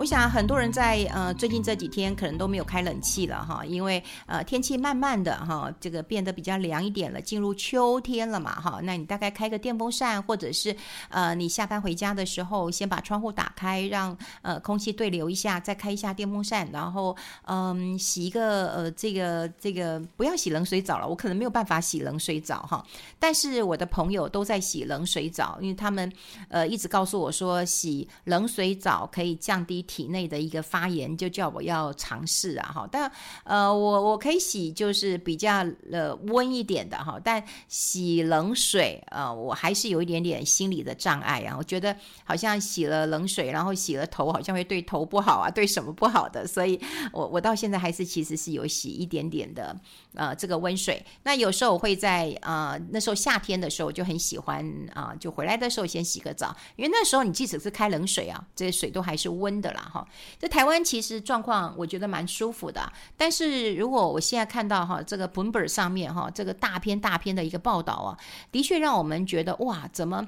我想很多人在呃最近这几天可能都没有开冷气了哈，因为呃天气慢慢的哈这个变得比较凉一点了，进入秋天了嘛哈。那你大概开个电风扇，或者是呃你下班回家的时候先把窗户打开，让呃空气对流一下，再开一下电风扇，然后嗯洗一个呃这个这个不要洗冷水澡了，我可能没有办法洗冷水澡哈。但是我的朋友都在洗冷水澡，因为他们呃一直告诉我说洗冷水澡可以降低。体内的一个发炎，就叫我要尝试啊哈，但呃，我我可以洗，就是比较呃温一点的哈，但洗冷水呃，我还是有一点点心理的障碍啊，我觉得好像洗了冷水，然后洗了头，好像会对头不好啊，对什么不好的，所以我我到现在还是其实是有洗一点点的呃这个温水。那有时候我会在呃那时候夏天的时候就很喜欢啊、就回来的时候先洗个澡，因为那时候你即使是开冷水啊，这些水都还是温的啦。哈，在台湾其实状况我觉得蛮舒服的，但是如果我现在看到哈这个 Bloomberg 上面哈这个大篇大篇的一个报道啊，的确让我们觉得哇，怎么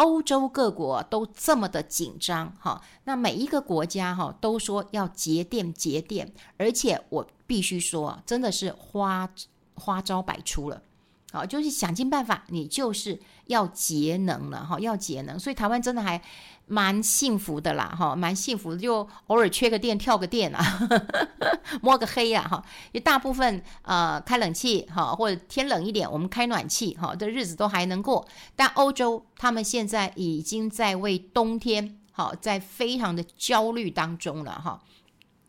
欧洲各国都这么的紧张哈？那每一个国家哈都说要节电节电，而且我必须说，真的是花花招百出了。好，就是想尽办法，你就是要节能了哈，要节能。所以台湾真的还蛮幸福的啦，哈，蛮幸福的，就偶尔缺个电跳个电啊，摸个黑呀，哈。也大部分呃开冷气哈，或者天冷一点，我们开暖气哈，这日子都还能过。但欧洲他们现在已经在为冬天好，在非常的焦虑当中了哈。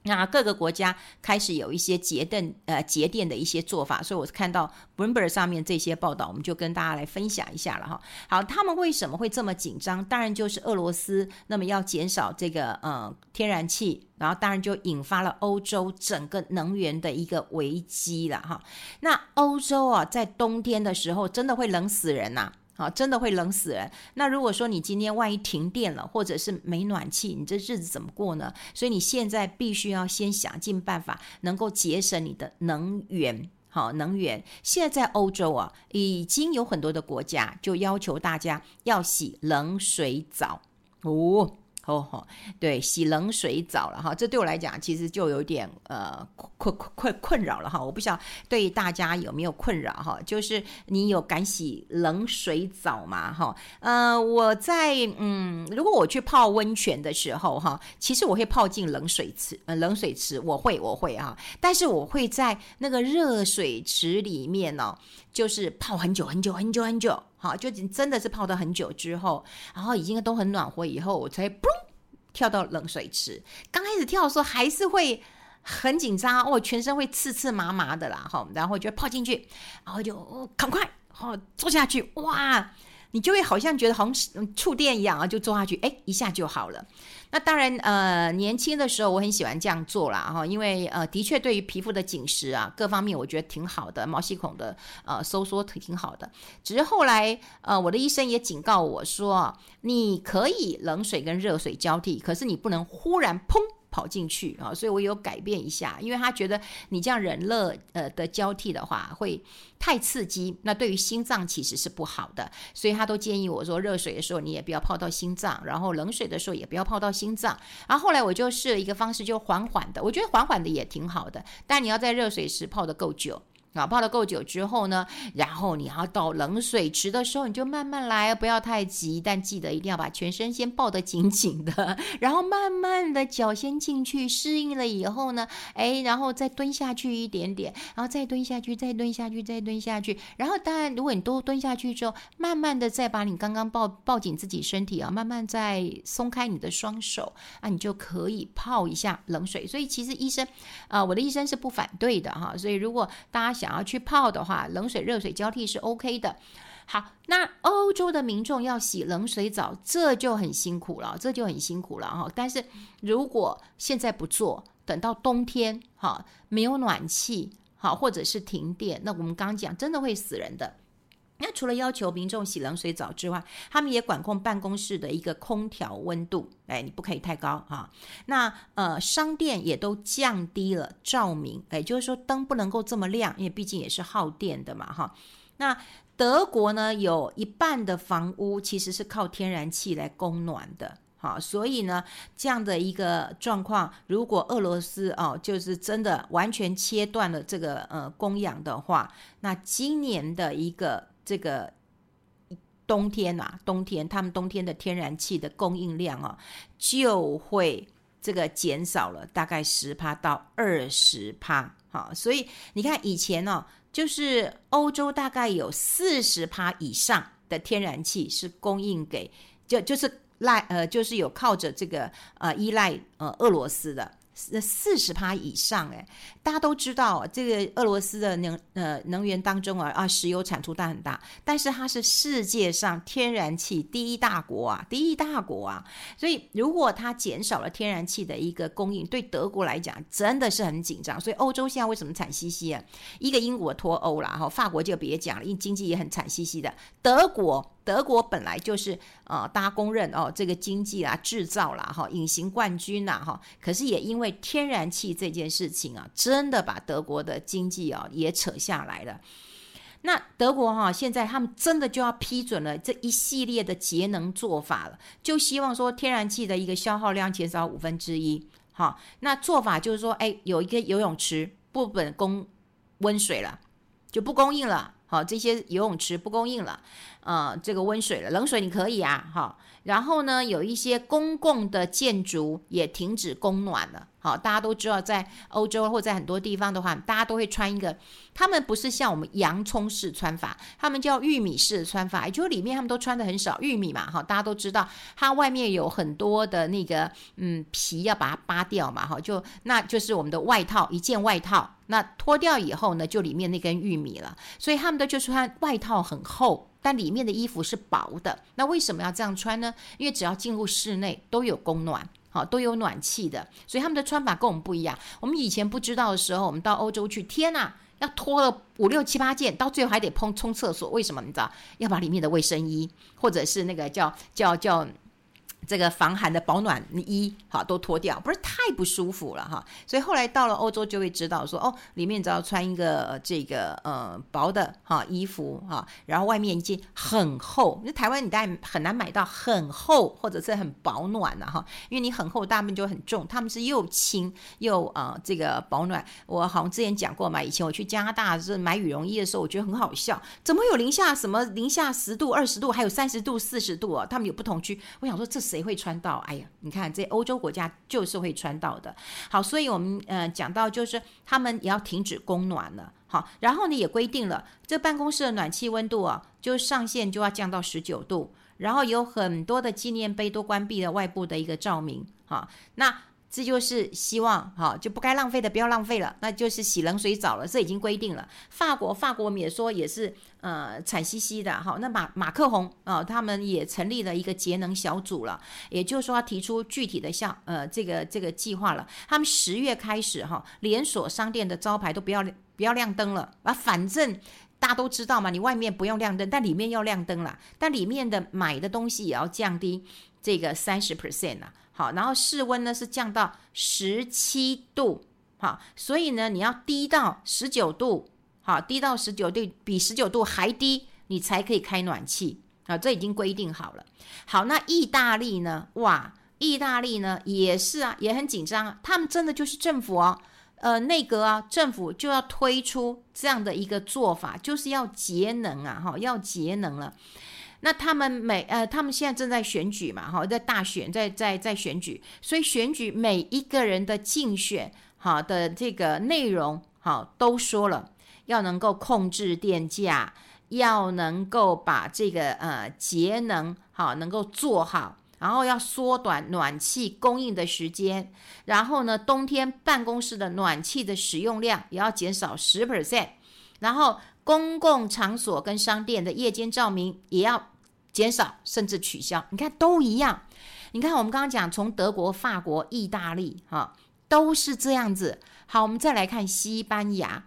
那各个国家开始有一些节电呃节电的一些做法，所以我看到 Bloomberg 上面这些报道，我们就跟大家来分享一下了哈。好，他们为什么会这么紧张？当然就是俄罗斯那么要减少这个呃天然气，然后当然就引发了欧洲整个能源的一个危机了哈。那欧洲啊，在冬天的时候真的会冷死人呐、啊。啊，真的会冷死人。那如果说你今天万一停电了，或者是没暖气，你这日子怎么过呢？所以你现在必须要先想尽办法，能够节省你的能源。好，能源现在在欧洲啊，已经有很多的国家就要求大家要洗冷水澡哦。哦吼，对，洗冷水澡了哈，这对我来讲其实就有点呃困困困困扰了哈。我不晓得对大家有没有困扰哈，就是你有敢洗冷水澡吗？哈，呃，我在嗯，如果我去泡温泉的时候哈，其实我会泡进冷水池，呃，冷水池我会我会哈，但是我会在那个热水池里面呢，就是泡很久很久很久很久。好，就已经真的是泡到很久之后，然后已经都很暖和以后，我才嘣跳到冷水池。刚开始跳的时候还是会很紧张，哦，全身会刺刺麻麻的啦，哈，然后就泡进去，然后就哦，赶快，好坐下去，哇！你就会好像觉得好像触电一样啊，就坐下去，哎，一下就好了。那当然，呃，年轻的时候我很喜欢这样做啦，哈，因为呃，的确对于皮肤的紧实啊，各方面我觉得挺好的，毛细孔的呃收缩挺挺好的。只是后来，呃，我的医生也警告我说，你可以冷水跟热水交替，可是你不能忽然砰。跑进去啊，所以我有改变一下，因为他觉得你这样冷热呃的交替的话会太刺激，那对于心脏其实是不好的，所以他都建议我说，热水的时候你也不要泡到心脏，然后冷水的时候也不要泡到心脏。然后后来我就试了一个方式，就缓缓的，我觉得缓缓的也挺好的，但你要在热水时泡的够久。啊，泡了够久之后呢，然后你要到冷水池的时候，你就慢慢来，不要太急，但记得一定要把全身先抱得紧紧的，然后慢慢的脚先进去，适应了以后呢，哎，然后再蹲下去一点点，然后再蹲下去，再蹲下去，再蹲下去，然后当然，如果你都蹲下去之后，慢慢的再把你刚刚抱抱紧自己身体啊，慢慢再松开你的双手啊，你就可以泡一下冷水。所以其实医生啊，我的医生是不反对的哈，所以如果大家。想要去泡的话，冷水热水交替是 OK 的。好，那欧洲的民众要洗冷水澡，这就很辛苦了，这就很辛苦了哈。但是如果现在不做，等到冬天哈，没有暖气好，或者是停电，那我们刚讲真的会死人的。那除了要求民众洗冷水澡之外，他们也管控办公室的一个空调温度，哎，你不可以太高哈。那呃，商店也都降低了照明，哎，就是说灯不能够这么亮，因为毕竟也是耗电的嘛哈。那德国呢，有一半的房屋其实是靠天然气来供暖的。好，所以呢，这样的一个状况，如果俄罗斯哦，就是真的完全切断了这个呃供氧的话，那今年的一个这个冬天啊，冬天他们冬天的天然气的供应量啊，就会这个减少了大概十趴到二十趴。好，所以你看以前、哦，就是欧洲大概有四十趴以上的天然气是供应给，就就是。赖呃，就是有靠着这个呃依赖呃俄罗斯的。四十趴以上哎，大家都知道这个俄罗斯的能呃能源当中啊啊石油产出大很大，但是它是世界上天然气第一大国啊，第一大国啊，所以如果它减少了天然气的一个供应，对德国来讲真的是很紧张。所以欧洲现在为什么惨兮兮啊？一个英国脱欧了哈，法国就别讲了，因为经济也很惨兮兮的。德国德国本来就是呃大家公认哦这个经济啊制造啦哈隐形冠军呐哈，可是也因为天然气这件事情啊，真的把德国的经济啊也扯下来了。那德国哈、现在他们真的就要批准了这一系列的节能做法了，就希望说天然气的一个消耗量减少五分之一。好，那做法就是说，哎，有一个游泳池不本供温水了，就不供应了。好，这些游泳池不供应了，呃，这个温水了，冷水你可以啊，好。然后呢，有一些公共的建筑也停止供暖了。好，大家都知道，在欧洲或在很多地方的话，大家都会穿一个，他们不是像我们洋葱式穿法，他们叫玉米式的穿法，也就是里面他们都穿的很少玉米嘛，哈，大家都知道，它外面有很多的那个嗯皮要把它扒掉嘛，哈，就那就是我们的外套，一件外套，那脱掉以后呢，就里面那根玉米了，所以他们的就穿外套很厚。但里面的衣服是薄的，那为什么要这样穿呢？因为只要进入室内都有供暖，好，都有暖气的，所以他们的穿法跟我们不一样。我们以前不知道的时候，我们到欧洲去，天呐，要脱了五六七八件，到最后还得碰冲厕所，为什么？你知道？要把里面的卫生衣，或者是那个叫叫叫。这个防寒的保暖衣，哈，都脱掉，不是太不舒服了哈。所以后来到了欧洲，就会知道说，哦，里面只要穿一个这个呃薄的哈衣服哈，然后外面一件很厚。那台湾你大概很难买到很厚或者是很保暖的哈，因为你很厚，大部分就很重。他们是又轻又啊、呃、这个保暖。我好像之前讲过嘛，以前我去加拿大是买羽绒衣的时候，我觉得很好笑，怎么有零下什么零下十度、二十度，还有三十度、四十度啊？他们有不同区。我想说这是。谁会穿到？哎呀，你看这欧洲国家就是会穿到的。好，所以我们呃讲到就是他们也要停止供暖了。好，然后呢也规定了，这办公室的暖气温度啊，就上限就要降到十九度。然后有很多的纪念碑都关闭了外部的一个照明。好，那。这就是希望，哈，就不该浪费的不要浪费了，那就是洗冷水澡了，这已经规定了。法国，法国我们也说也是，呃，惨兮兮的，哈。那马马克宏啊、他们也成立了一个节能小组了，也就是说提出具体的项，呃，这个这个计划了。他们十月开始，哈，连锁商店的招牌都不要不要亮灯了啊，反正大家都知道嘛，你外面不用亮灯，但里面要亮灯了，但里面的买的东西也要降低这个三十 percent 啊。好，然后室温呢是降到十七度，好，所以呢你要低到十九度，好，低到十九度，比十九度还低，你才可以开暖气，好，这已经规定好了。好，那意大利呢？哇，意大利呢也是啊，也很紧张啊，他们真的就是政府啊，呃，内阁啊，政府就要推出这样的一个做法，就是要节能啊，哈，要节能了。那他们每呃，他们现在正在选举嘛，哈，在大选，在在在选举，所以选举每一个人的竞选，好的这个内容，好都说了，要能够控制电价，要能够把这个呃节能好能够做好，然后要缩短暖气供应的时间，然后呢，冬天办公室的暖气的使用量也要减少十 percent，然后公共场所跟商店的夜间照明也要。减少甚至取消，你看都一样。你看我们刚刚讲，从德国、法国、意大利，哈，都是这样子。好，我们再来看西班牙，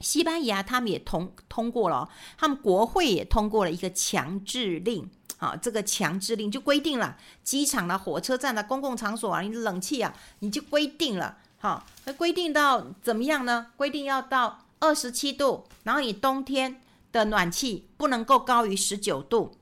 西班牙他们也通通过了，他们国会也通过了一个强制令。啊，这个强制令就规定了，机场的、火车站的、公共场所啊，你冷气啊，你就规定了。好，那规定到怎么样呢？规定要到二十七度，然后你冬天。的暖气不能够高于十九度，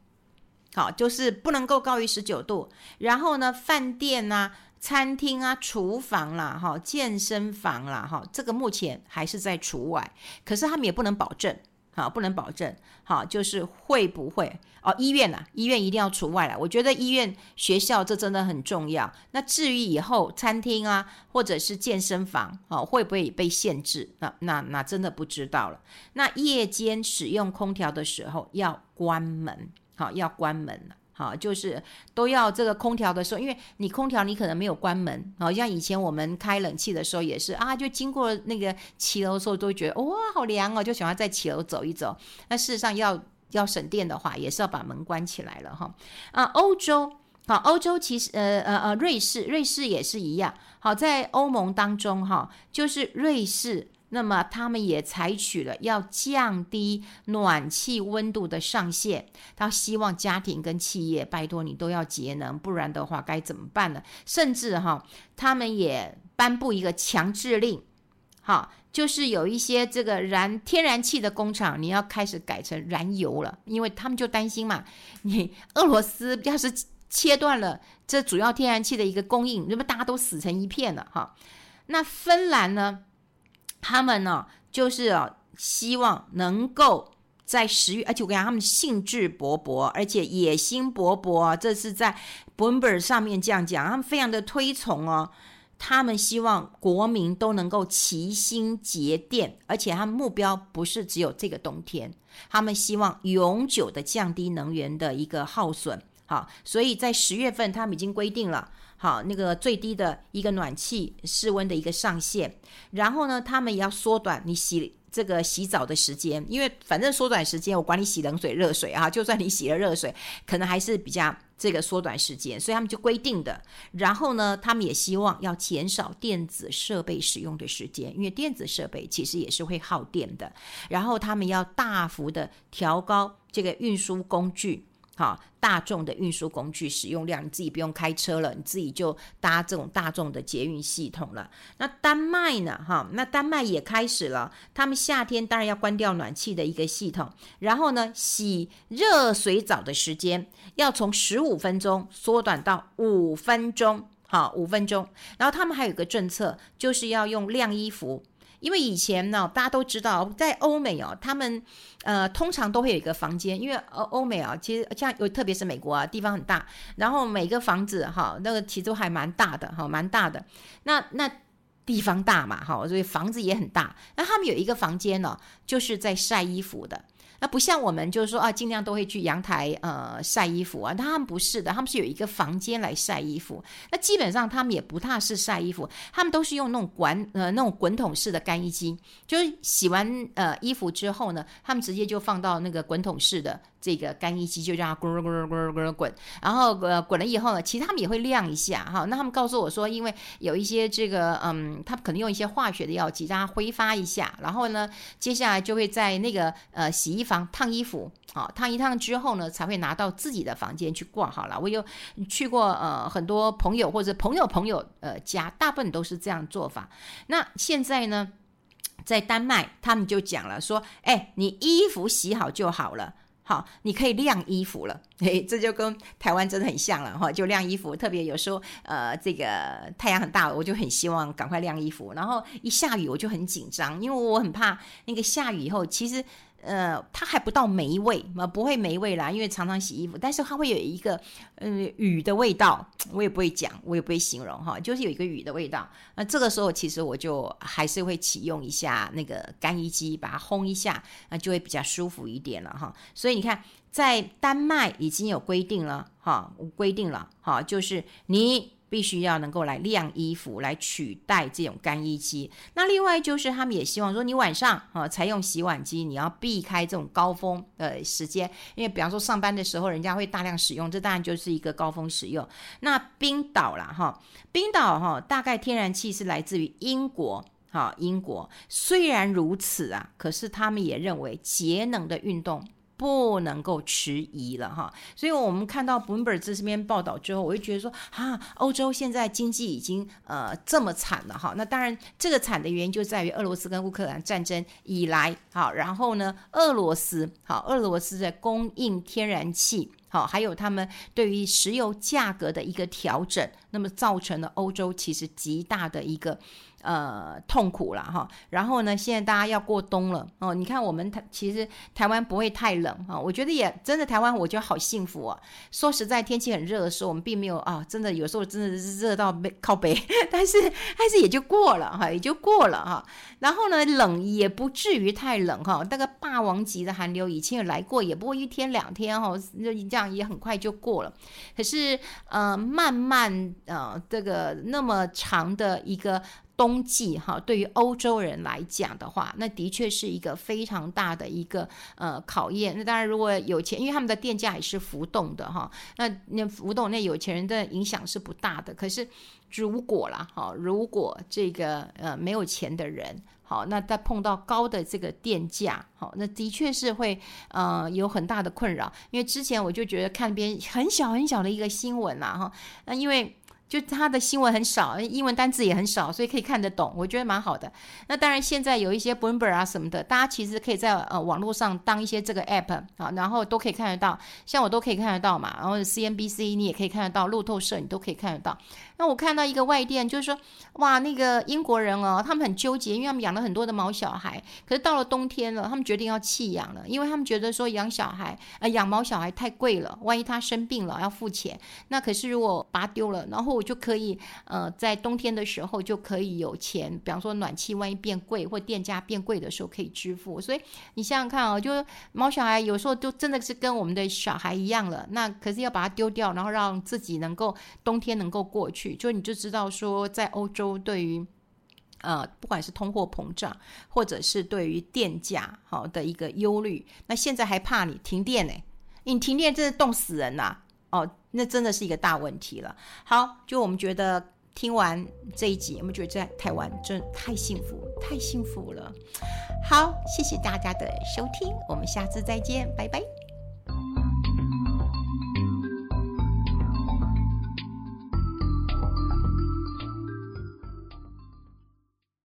好，就是不能够高于十九度。然后呢，饭店啊、餐厅啊、厨房啦、哈、健身房啦、哈，这个目前还是在除外，可是他们也不能保证。好，不能保证。好，就是会不会哦？医院啊，医院一定要除外了。我觉得医院、学校这真的很重要。那至于以后餐厅啊，或者是健身房，哦，会不会被限制？那那那真的不知道了。那夜间使用空调的时候要关门，好，要关门了。好，就是都要这个空调的时候，因为你空调你可能没有关门，好像以前我们开冷气的时候也是啊，就经过那个骑楼的时候都觉得哇好凉哦，就喜欢在骑楼走一走。那事实上要要省电的话，也是要把门关起来了哈。啊，欧洲好，欧洲其实呃呃呃，瑞士瑞士也是一样。好，在欧盟当中哈，就是瑞士。那么他们也采取了要降低暖气温度的上限，他希望家庭跟企业拜托你都要节能，不然的话该怎么办呢？甚至哈，他们也颁布一个强制令，哈，就是有一些这个燃天然气的工厂，你要开始改成燃油了，因为他们就担心嘛，你俄罗斯要是切断了这主要天然气的一个供应，那么大家都死成一片了哈。那芬兰呢？他们呢，就是啊，希望能够在十月，而且我跟你讲，他们兴致勃勃，而且野心勃勃。这是在 Bloomberg 上面这样讲，他们非常的推崇哦。他们希望国民都能够齐心节电，而且他们目标不是只有这个冬天，他们希望永久的降低能源的一个耗损。好，所以在十月份，他们已经规定了。好，那个最低的一个暖气室温的一个上限，然后呢，他们也要缩短你洗这个洗澡的时间，因为反正缩短时间，我管你洗冷水、热水啊，就算你洗了热水，可能还是比较这个缩短时间，所以他们就规定的。然后呢，他们也希望要减少电子设备使用的时间，因为电子设备其实也是会耗电的。然后他们要大幅的调高这个运输工具。好，大众的运输工具使用量，你自己不用开车了，你自己就搭这种大众的捷运系统了。那丹麦呢？哈，那丹麦也开始了，他们夏天当然要关掉暖气的一个系统，然后呢，洗热水澡的时间要从十五分钟缩短到五分钟，好，五分钟。然后他们还有一个政策，就是要用晾衣服。因为以前呢，大家都知道，在欧美哦，他们呃通常都会有一个房间，因为欧欧美啊，其实像有特别是美国啊，地方很大，然后每个房子哈，那个其实都还蛮大的哈，蛮大的。那那地方大嘛哈，所以房子也很大。那他们有一个房间呢，就是在晒衣服的。那不像我们，就是说啊，尽量都会去阳台呃晒衣服啊。他们不是的，他们是有一个房间来晒衣服。那基本上他们也不大是晒衣服，他们都是用那种管呃那种滚筒式的干衣机，就是洗完呃衣服之后呢，他们直接就放到那个滚筒式的。这个干衣机就让它咕噜咕噜咕噜咕噜滚，然后呃滚了以后呢，其实他们也会晾一下哈。那他们告诉我说，因为有一些这个嗯，他们可能用一些化学的药剂让它挥发一下，然后呢，接下来就会在那个呃洗衣房烫衣服，好烫一烫之后呢，才会拿到自己的房间去挂好了。我有去过呃很多朋友或者朋友朋友呃家，大部分都是这样做法。那现在呢，在丹麦他们就讲了说，哎，你衣服洗好就好了。好，你可以晾衣服了，嘿，这就跟台湾真的很像了哈，就晾衣服。特别有时候，呃，这个太阳很大，我就很希望赶快晾衣服。然后一下雨，我就很紧张，因为我很怕那个下雨以后，其实。呃，它还不到霉味嘛，不会霉味啦，因为常常洗衣服，但是它会有一个呃雨的味道，我也不会讲，我也不会形容哈，就是有一个雨的味道。那这个时候其实我就还是会启用一下那个干衣机，把它烘一下，那就会比较舒服一点了哈。所以你看，在丹麦已经有规定了哈，规定了哈，就是你。必须要能够来晾衣服，来取代这种干衣机。那另外就是他们也希望说，你晚上啊才用洗碗机，你要避开这种高峰的时间，因为比方说上班的时候，人家会大量使用，这当然就是一个高峰使用。那冰岛啦哈，冰岛哈大概天然气是来自于英国哈，英国虽然如此啊，可是他们也认为节能的运动不能够迟疑了哈，所以我们看到 Bloomberg 这边报道之后，我就觉得说，哈，欧洲现在经济已经呃这么惨了哈。那当然，这个惨的原因就在于俄罗斯跟乌克兰战争以来，好，然后呢，俄罗斯好，俄罗斯在供应天然气，好，还有他们对于石油价格的一个调整，那么造成了欧洲其实极大的一个。呃，痛苦了哈，然后呢，现在大家要过冬了哦。你看，我们台其实台湾不会太冷哈，我觉得也真的台湾，我觉得好幸福啊。说实在，天气很热的时候，我们并没有啊，真的有时候真的是热到背靠北，但是但是也就过了哈，也就过了哈。然后呢，冷也不至于太冷哈，那个霸王级的寒流以前也来过，也不过一天两天哈，那这样也很快就过了。可是呃，慢慢呃，这个那么长的一个。冬季哈，对于欧洲人来讲的话，那的确是一个非常大的一个呃考验。那当然，如果有钱，因为他们的电价也是浮动的哈，那那浮动，那有钱人的影响是不大的。可是如果啦哈，如果这个呃没有钱的人，好，那他碰到高的这个电价，好，那的确是会呃有很大的困扰。因为之前我就觉得看边很小很小的一个新闻啦哈，那因为。就他的新闻很少，英文单字也很少，所以可以看得懂，我觉得蛮好的。那当然，现在有一些 Bloomberg 啊什么的，大家其实可以在呃网络上当一些这个 app 啊，然后都可以看得到，像我都可以看得到嘛。然后 CNBC 你也可以看得到，路透社你都可以看得到。那我看到一个外电，就是说，哇，那个英国人哦，他们很纠结，因为他们养了很多的毛小孩，可是到了冬天了，他们决定要弃养了，因为他们觉得说养小孩，呃，养毛小孩太贵了，万一他生病了要付钱，那可是如果拔丢了，然后就可以，呃，在冬天的时候就可以有钱，比方说暖气万一变贵或电价变贵的时候可以支付，所以你想想看哦，就毛小孩有时候就真的是跟我们的小孩一样了，那可是要把它丢掉，然后让自己能够冬天能够过去。就你就知道说，在欧洲对于呃，不管是通货膨胀，或者是对于电价好的一个忧虑，那现在还怕你停电呢？你停电真的冻死人呐！哦，那真的是一个大问题了。好，就我们觉得听完这一集，我们觉得在台湾真的太幸福，太幸福了。好，谢谢大家的收听，我们下次再见，拜拜。